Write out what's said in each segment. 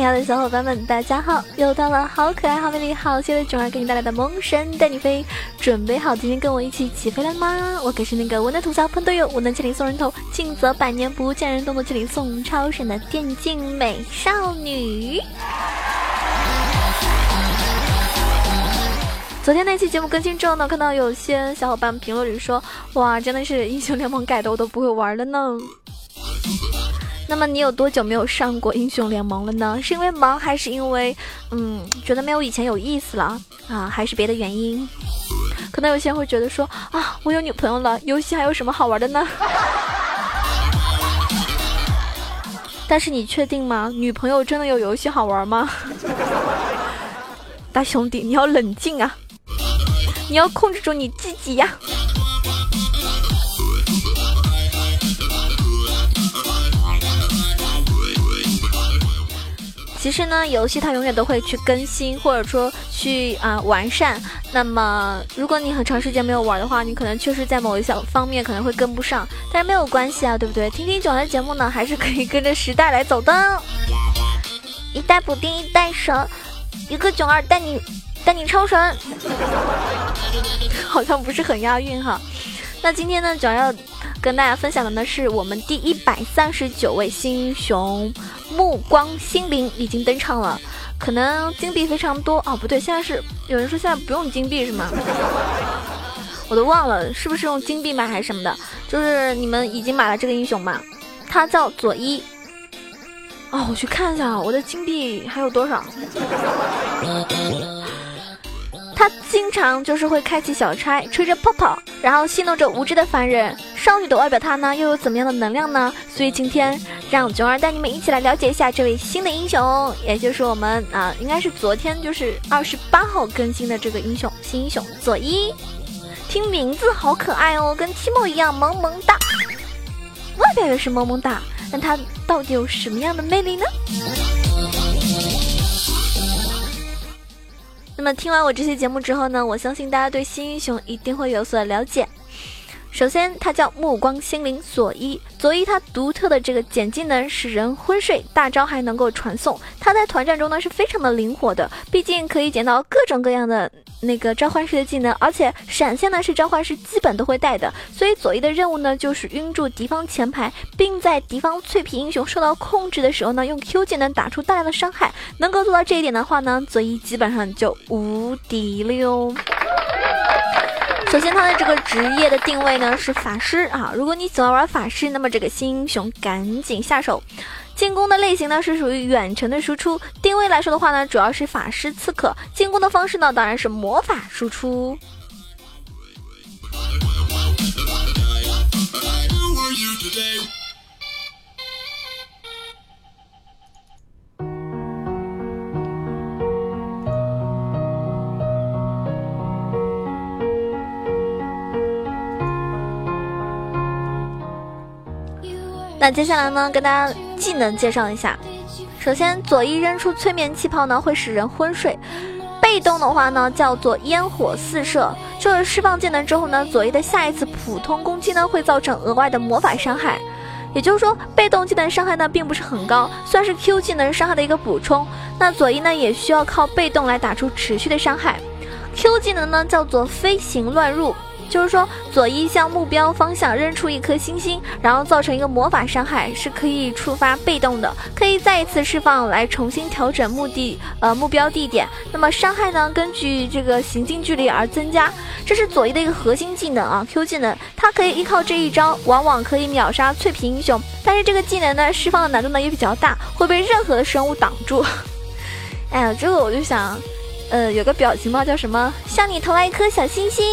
亲爱的小伙伴们，大家好！又到了好可爱、好美丽、好邪的囧儿给你带来的萌神带你飞，准备好今天跟我一起起飞了吗？我可是那个我能吐槽喷队友，我能千里送人头，尽则百年不见人，动作千里送超神的电竞美少女。昨天那期节目更新之后呢，看到有些小伙伴评论里说，哇，真的是英雄联盟改的我都不会玩了呢。那么你有多久没有上过英雄联盟了呢？是因为忙，还是因为嗯觉得没有以前有意思了啊？还是别的原因？可能有些人会觉得说啊，我有女朋友了，游戏还有什么好玩的呢？但是你确定吗？女朋友真的有游戏好玩吗？大兄弟，你要冷静啊！你要控制住你自己呀！其实呢，游戏它永远都会去更新，或者说去啊完善。那么，如果你很长时间没有玩的话，你可能确实在某一小方面可能会跟不上，但是没有关系啊，对不对？听听九儿的节目呢，还是可以跟着时代来走的。一代补丁，一代神，一个囧儿带你带你超神，好像不是很押韵哈。那今天呢，主要跟大家分享的呢，是我们第一百三十九位新英雄。目光心灵已经登场了，可能金币非常多哦，不对，现在是有人说现在不用金币是吗？我都忘了是不是用金币买还是什么的，就是你们已经买了这个英雄嘛？他叫佐伊。哦，我去看一下我的金币还有多少。他经常就是会开启小差，吹着泡泡，然后戏弄着无知的凡人。少女的外表，她呢又有怎么样的能量呢？所以今天让囧儿带你们一起来了解一下这位新的英雄，也就是我们啊，应该是昨天就是二十八号更新的这个英雄新英雄佐伊。听名字好可爱哦，跟提莫一样萌萌哒，外表也是萌萌哒，那他到底有什么样的魅力呢？那么听完我这期节目之后呢，我相信大家对新英雄一定会有所了解。首先，他叫目光心灵佐伊。佐伊他独特的这个减技能使人昏睡，大招还能够传送。他在团战中呢是非常的灵活的，毕竟可以捡到各种各样的。那个召唤师的技能，而且闪现呢是召唤师基本都会带的，所以佐伊的任务呢就是晕住敌方前排，并在敌方脆皮英雄受到控制的时候呢，用 Q 技能打出大量的伤害。能够做到这一点的话呢，佐伊基本上就无敌了哟。首先，他的这个职业的定位呢是法师啊，如果你喜欢玩法师，那么这个新英雄赶紧下手。进攻的类型呢是属于远程的输出，定位来说的话呢，主要是法师刺客。进攻的方式呢，当然是魔法输出。那接下来呢，跟大家技能介绍一下。首先，左一扔出催眠气泡呢，会使人昏睡；被动的话呢，叫做烟火四射，就是释放技能之后呢，左一的下一次普通攻击呢，会造成额外的魔法伤害。也就是说，被动技能伤害呢，并不是很高，算是 Q 技能伤害的一个补充。那左一呢，也需要靠被动来打出持续的伤害。Q 技能呢，叫做飞行乱入。就是说，左一向目标方向扔出一颗星星，然后造成一个魔法伤害，是可以触发被动的，可以再一次释放来重新调整目的呃目标地点。那么伤害呢，根据这个行进距离而增加。这是左一的一个核心技能啊，Q 技能，它可以依靠这一招，往往可以秒杀脆皮英雄。但是这个技能呢，释放的难度呢也比较大，会被任何的生物挡住。哎呀，这个我就想。呃，有个表情包叫什么？向你投来一颗小星星。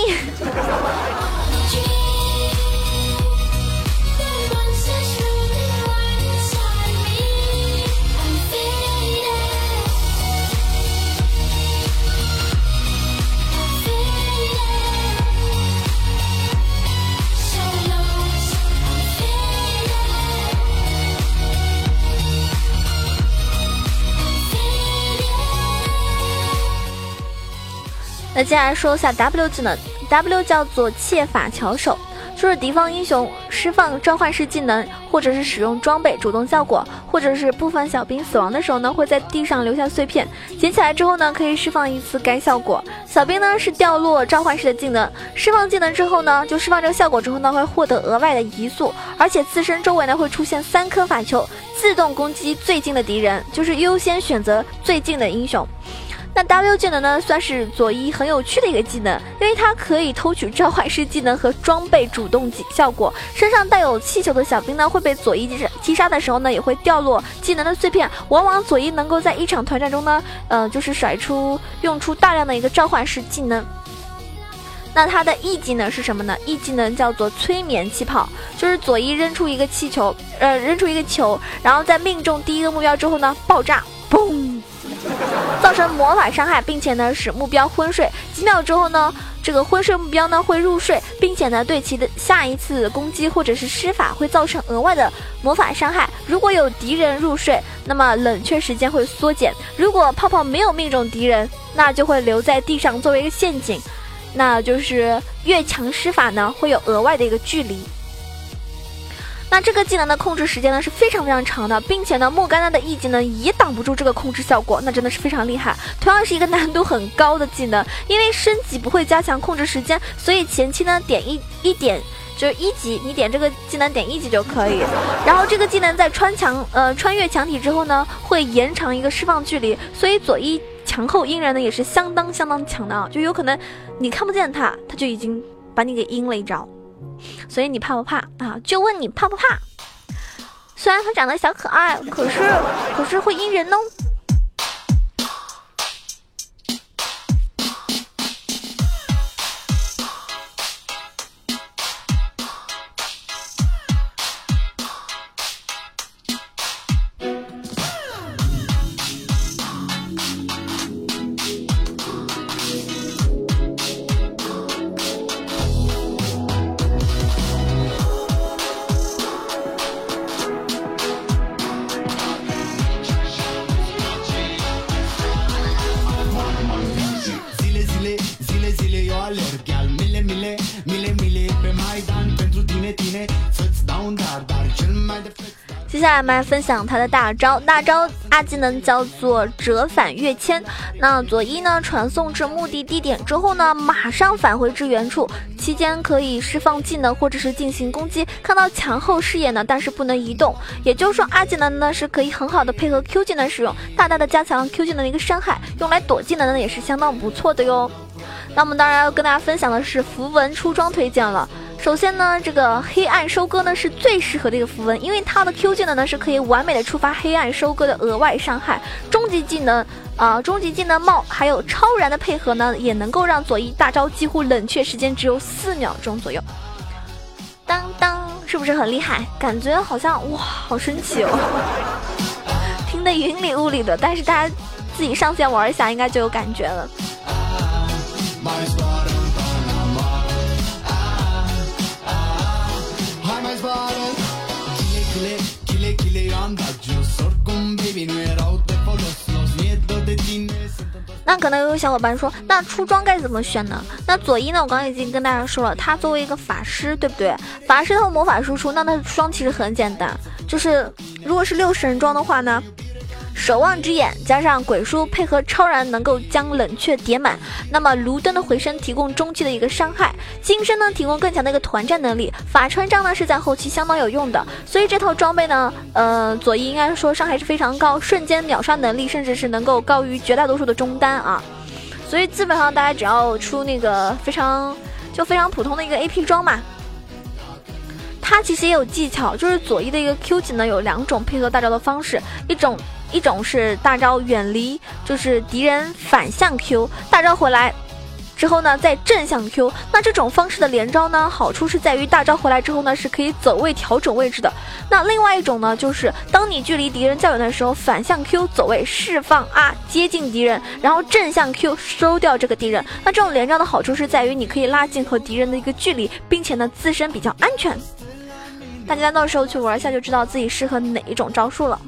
接下来说一下 W 技能，W 叫做切法巧手。就是敌方英雄释放召唤师技能，或者是使用装备主动效果，或者是部分小兵死亡的时候呢，会在地上留下碎片，捡起来之后呢，可以释放一次该效果。小兵呢是掉落召唤师的技能，释放技能之后呢，就释放这个效果之后呢，会获得额外的移速，而且自身周围呢会出现三颗法球，自动攻击最近的敌人，就是优先选择最近的英雄。那 W 技能呢，算是佐伊很有趣的一个技能，因为它可以偷取召唤师技能和装备主动技效果。身上带有气球的小兵呢，会被佐伊击杀，击杀的时候呢，也会掉落技能的碎片。往往佐伊能够在一场团战中呢，呃，就是甩出用出大量的一个召唤师技能。那它的 E 技能是什么呢？E 技能叫做催眠气泡，就是佐伊扔出一个气球，呃，扔出一个球，然后在命中第一个目标之后呢，爆炸，嘣。造成魔法伤害，并且呢使目标昏睡几秒之后呢，这个昏睡目标呢会入睡，并且呢对其的下一次攻击或者是施法会造成额外的魔法伤害。如果有敌人入睡，那么冷却时间会缩减。如果泡泡没有命中敌人，那就会留在地上作为一个陷阱。那就是越强施法呢会有额外的一个距离。那这个技能的控制时间呢是非常非常长的，并且呢莫甘娜的 E 技能也挡不住这个控制效果，那真的是非常厉害。同样是一个难度很高的技能，因为升级不会加强控制时间，所以前期呢点一一点就是一级，你点这个技能点一级就可以。然后这个技能在穿墙呃穿越墙体之后呢，会延长一个释放距离，所以左一墙后阴人呢也是相当相当强的啊，就有可能你看不见他，他就已经把你给阴了一招。所以你怕不怕啊？就问你怕不怕？虽然他长得小可爱，可是可是会阴人哦。慢慢分享他的大招，大招阿技能叫做折返跃迁。那佐伊呢传送至目的地点之后呢，马上返回至原处，期间可以释放技能或者是进行攻击。看到墙后视野呢，但是不能移动。也就是说，阿技能呢是可以很好的配合 Q 技能使用，大大的加强 Q 技能的一个伤害，用来躲技能呢也是相当不错的哟。那我们当然要跟大家分享的是符文出装推荐了。首先呢，这个黑暗收割呢是最适合的一个符文，因为它的 Q 技能呢是可以完美的触发黑暗收割的额外伤害。终极技能啊，终极技能帽还有超然的配合呢，也能够让左伊大招几乎冷却时间只有四秒钟左右。当当，是不是很厉害？感觉好像哇，好神奇哦，听得云里雾里的。但是大家自己上线玩一下，应该就有感觉了。那可能有小伙伴说，那出装该怎么选呢？那佐伊呢？我刚刚已经跟大家说了，他作为一个法师，对不对？法师和魔法输出，那他的装其实很简单，就是如果是六神装的话呢？守望之眼加上鬼书配合超然，能够将冷却叠满。那么卢登的回声提供中期的一个伤害，金身呢提供更强的一个团战能力。法穿杖呢是在后期相当有用的。所以这套装备呢，呃，左一应该说伤害是非常高，瞬间秒杀能力甚至是能够高于绝大多数的中单啊。所以基本上大家只要出那个非常就非常普通的一个 AP 装嘛。它其实也有技巧，就是左一的一个 Q 技能有两种配合大招的方式，一种。一种是大招远离，就是敌人反向 Q，大招回来之后呢，再正向 Q。那这种方式的连招呢，好处是在于大招回来之后呢，是可以走位调整位置的。那另外一种呢，就是当你距离敌人较远的时候，反向 Q 走位释放啊，接近敌人，然后正向 Q 收掉这个敌人。那这种连招的好处是在于你可以拉近和敌人的一个距离，并且呢自身比较安全。大家到时候去玩一下就知道自己适合哪一种招数了。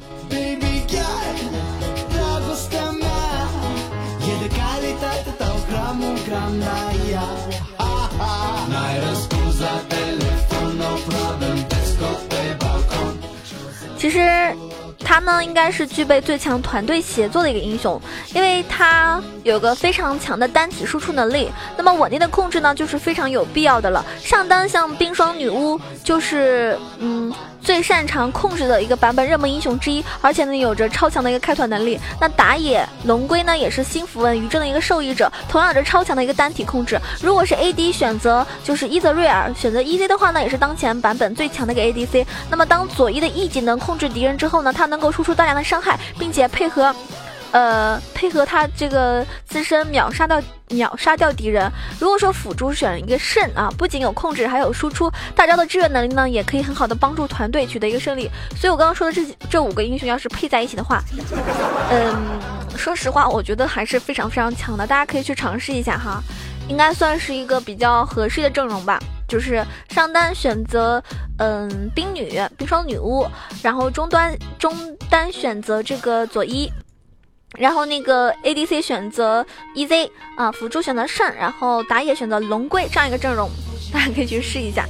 其实。他呢，应该是具备最强团队协作的一个英雄，因为他有个非常强的单体输出能力。那么稳定的控制呢，就是非常有必要的了。上单像冰霜女巫，就是嗯。最擅长控制的一个版本热门英雄之一，而且呢有着超强的一个开团能力。那打野龙龟呢也是新符文余震的一个受益者，同样有着超强的一个单体控制。如果是 AD 选择就是伊泽瑞尔，选择 EZ 的话呢，也是当前版本最强的一个 ADC。那么当佐伊的 E 技能控制敌人之后呢，他能够输出大量的伤害，并且配合。呃，配合他这个自身秒杀到秒杀掉敌人。如果说辅助选一个肾啊，不仅有控制，还有输出，大招的支援能力呢，也可以很好的帮助团队取得一个胜利。所以我刚刚说的这这五个英雄要是配在一起的话，嗯，说实话，我觉得还是非常非常强的。大家可以去尝试一下哈，应该算是一个比较合适的阵容吧。就是上单选择嗯冰女冰霜女巫，然后中端中单选择这个佐伊。然后那个 ADC 选择 EZ 啊，辅助选择圣，然后打野选择龙龟这样一个阵容，大家可以去试一下。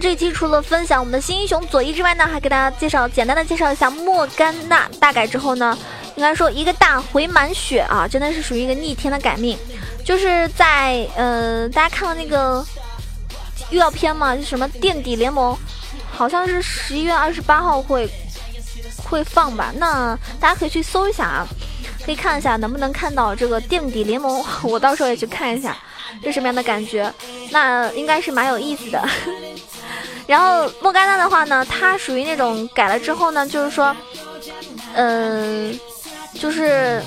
这一期除了分享我们的新英雄佐伊之外呢，还给大家介绍简单的介绍一下莫甘娜。大改之后呢，应该说一个大回满血啊，真的是属于一个逆天的改命。就是在呃，大家看到那个预告片嘛，就什么垫底联盟，好像是十一月二十八号会会放吧？那大家可以去搜一下啊，可以看一下能不能看到这个垫底联盟，我到时候也去看一下，是什么样的感觉？那应该是蛮有意思的。然后莫甘娜的话呢，它属于那种改了之后呢，就是说，嗯，就是。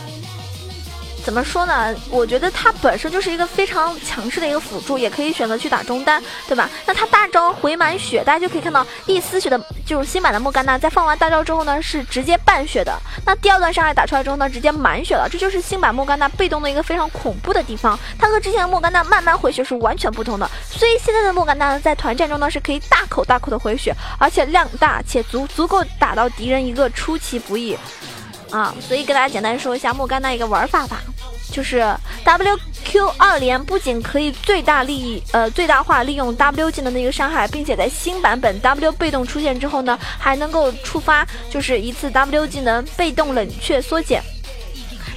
怎么说呢？我觉得它本身就是一个非常强势的一个辅助，也可以选择去打中单，对吧？那它大招回满血，大家就可以看到一丝血的，就是新版的莫甘娜，在放完大招之后呢，是直接半血的。那第二段伤害打出来之后呢，直接满血了，这就是新版莫甘娜被动的一个非常恐怖的地方。它和之前的莫甘娜慢慢回血是完全不同的。所以现在的莫甘娜在团战中呢，是可以大口大口的回血，而且量大且足足够打到敌人一个出其不意。啊，所以跟大家简单说一下莫甘娜一个玩法吧，就是 W Q 二连不仅可以最大利益呃最大化利用 W 技能的一个伤害，并且在新版本 W 被动出现之后呢，还能够触发就是一次 W 技能被动冷却缩减，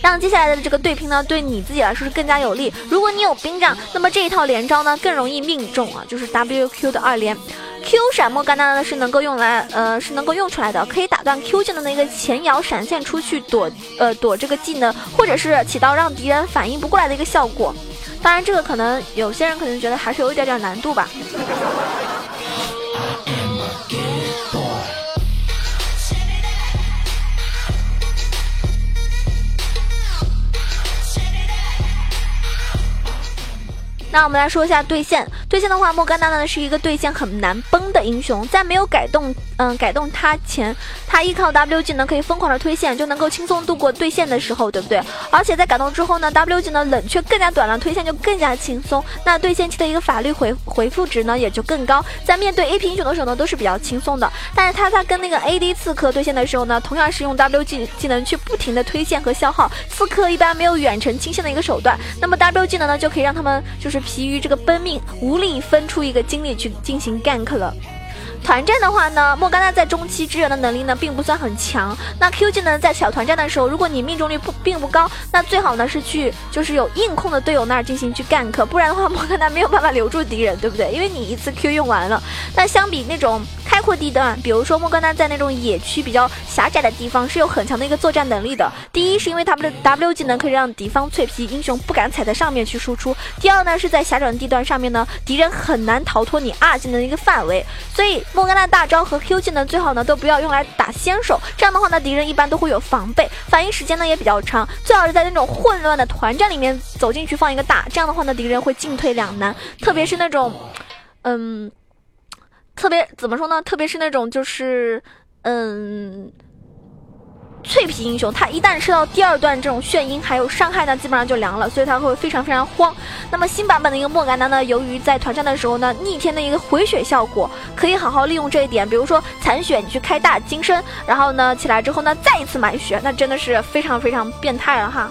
让接下来的这个对拼呢对你自己来说是更加有利。如果你有兵杖，那么这一套连招呢更容易命中啊，就是 W Q 的二连。Q 闪莫甘娜呢是能够用来，呃，是能够用出来的，可以打断 Q 技能的一个前摇闪现出去躲，呃，躲这个技能，或者是起到让敌人反应不过来的一个效果。当然，这个可能有些人可能觉得还是有一点点难度吧。那我们来说一下对线。对线的话，莫甘娜呢是一个对线很难崩的英雄，在没有改动，嗯，改动他前，他依靠 W 技能可以疯狂的推线，就能够轻松度过对线的时候，对不对？而且在改动之后呢，W 技能冷却更加短了，推线就更加轻松。那对线期的一个法律回回复值呢也就更高，在面对 A P 英雄的时候呢都是比较轻松的。但是他在跟那个 A D 刺客对线的时候呢，同样是用 W 技技能去不停的推线和消耗。刺客一般没有远程清线的一个手段，那么 W 技能呢就可以让他们就是疲于这个奔命，无力分出一个精力去进行 gank 了。团战的话呢，莫甘娜在中期支援的能力呢并不算很强。那 Q 技能在小团战的时候，如果你命中率不并不高，那最好呢是去就是有硬控的队友那儿进行去 gank，不然的话莫甘娜没有办法留住敌人，对不对？因为你一次 Q 用完了。那相比那种。开阔地段，比如说莫甘娜在那种野区比较狭窄的地方是有很强的一个作战能力的。第一是因为 W W 技能可以让敌方脆皮英雄不敢踩在上面去输出，第二呢是在狭窄的地段上面呢，敌人很难逃脱你 R 技能的一个范围，所以莫甘娜大招和 Q 技能最好呢都不要用来打先手，这样的话呢敌人一般都会有防备，反应时间呢也比较长，最好是在那种混乱的团战里面走进去放一个大，这样的话呢敌人会进退两难，特别是那种。嗯，特别怎么说呢？特别是那种就是，嗯，脆皮英雄，他一旦吃到第二段这种眩晕还有伤害呢，基本上就凉了，所以他会非常非常慌。那么新版本的一个莫甘娜呢，由于在团战的时候呢，逆天的一个回血效果，可以好好利用这一点。比如说残血，你去开大金身，然后呢起来之后呢，再一次满血，那真的是非常非常变态了哈。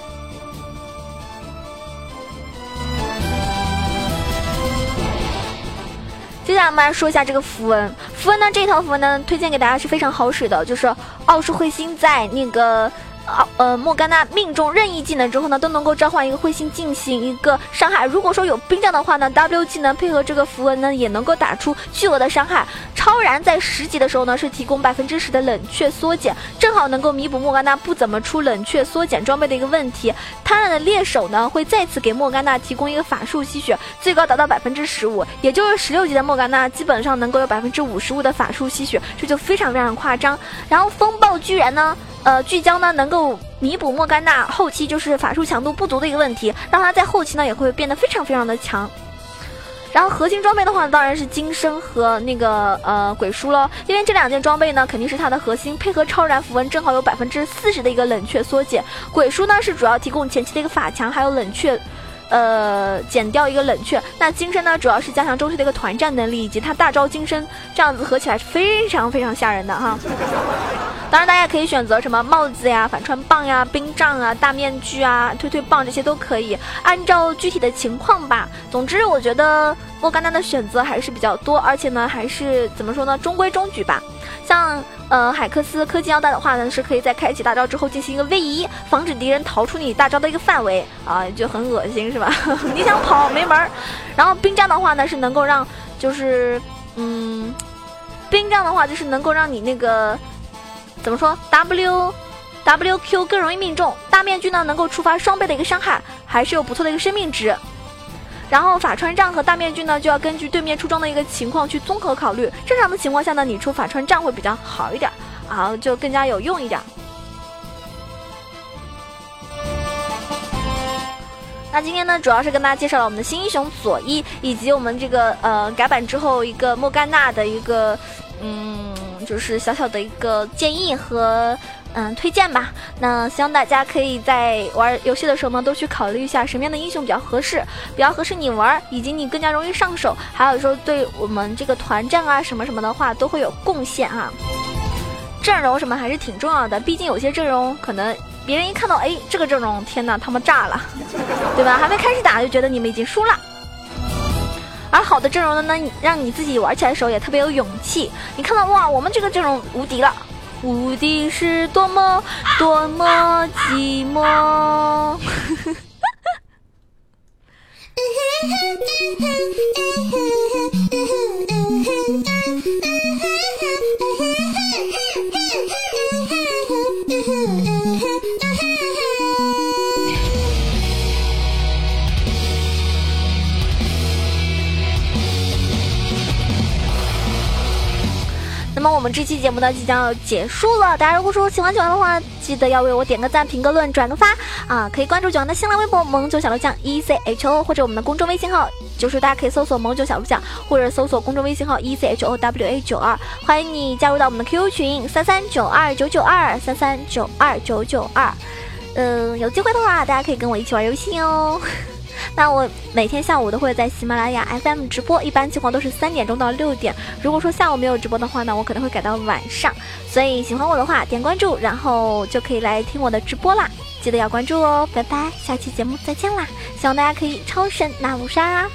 接下来我们来说一下这个符文。符文呢，这套符文呢，推荐给大家是非常好使的，就是奥数彗星在那个。好，呃，莫甘娜命中任意技能之后呢，都能够召唤一个彗星进行一个伤害。如果说有冰杖的话呢，W 技能配合这个符文呢，也能够打出巨额的伤害。超然在十级的时候呢，是提供百分之十的冷却缩减，正好能够弥补莫甘娜不怎么出冷却缩减装备的一个问题。贪婪的猎手呢，会再次给莫甘娜提供一个法术吸血，最高达到百分之十五，也就是十六级的莫甘娜基本上能够有百分之五十五的法术吸血，这就非常非常夸张。然后风暴巨人呢？呃，聚焦呢能够弥补莫甘娜后期就是法术强度不足的一个问题，让他在后期呢也会变得非常非常的强。然后核心装备的话，当然是金身和那个呃鬼书了，因为这两件装备呢肯定是它的核心，配合超然符文正好有百分之四十的一个冷却缩减。鬼书呢是主要提供前期的一个法强，还有冷却。呃，减掉一个冷却。那金身呢，主要是加强中期的一个团战能力，以及他大招金身，这样子合起来是非常非常吓人的哈。当然，大家可以选择什么帽子呀、反穿棒呀、冰杖啊、大面具啊、推推棒这些都可以，按照具体的情况吧。总之，我觉得莫甘娜的选择还是比较多，而且呢，还是怎么说呢，中规中矩吧。像呃海克斯科技腰带的话呢，是可以在开启大招之后进行一个位移，防止敌人逃出你大招的一个范围啊，就很恶心是吧？你想跑没门儿。然后冰杖的话呢，是能够让就是嗯，冰杖的话就是能够让你那个怎么说 W W Q 更容易命中。大面具呢能够触发双倍的一个伤害，还是有不错的一个生命值。然后法穿杖和大面具呢，就要根据对面出装的一个情况去综合考虑。正常的情况下呢，你出法穿杖会比较好一点，啊，就更加有用一点。那今天呢，主要是跟大家介绍了我们的新英雄佐伊，以及我们这个呃改版之后一个莫甘娜的一个嗯，就是小小的一个建议和。嗯，推荐吧。那希望大家可以在玩游戏的时候呢，都去考虑一下什么样的英雄比较合适，比较合适你玩，以及你更加容易上手，还有说对我们这个团战啊什么什么的话都会有贡献啊。阵容什么还是挺重要的，毕竟有些阵容可能别人一看到，哎，这个阵容，天哪，他们炸了，对吧？还没开始打就觉得你们已经输了。而好的阵容呢，让你自己玩起来的时候也特别有勇气。你看到哇，我们这个阵容无敌了。无敌是多么多么寂寞。我们这期节目呢即将要结束了，大家如果说喜欢九王的话，记得要为我点个赞、评个论、转个发啊！可以关注九王的新浪微博“萌九小鹿酱 E C H O”，或者我们的公众微信号，就是大家可以搜索“萌九小鹿酱”，或者搜索公众微信号 “E C H O W A 九二”，欢迎你加入到我们的 QQ 群三三九二九九二三三九二九九二。嗯，有机会的话，大家可以跟我一起玩游戏哦。那我每天下午都会在喜马拉雅 FM 直播，一般情况都是三点钟到六点。如果说下午没有直播的话呢，我可能会改到晚上。所以喜欢我的话，点关注，然后就可以来听我的直播啦。记得要关注哦，拜拜，下期节目再见啦！希望大家可以超神纳乌莎。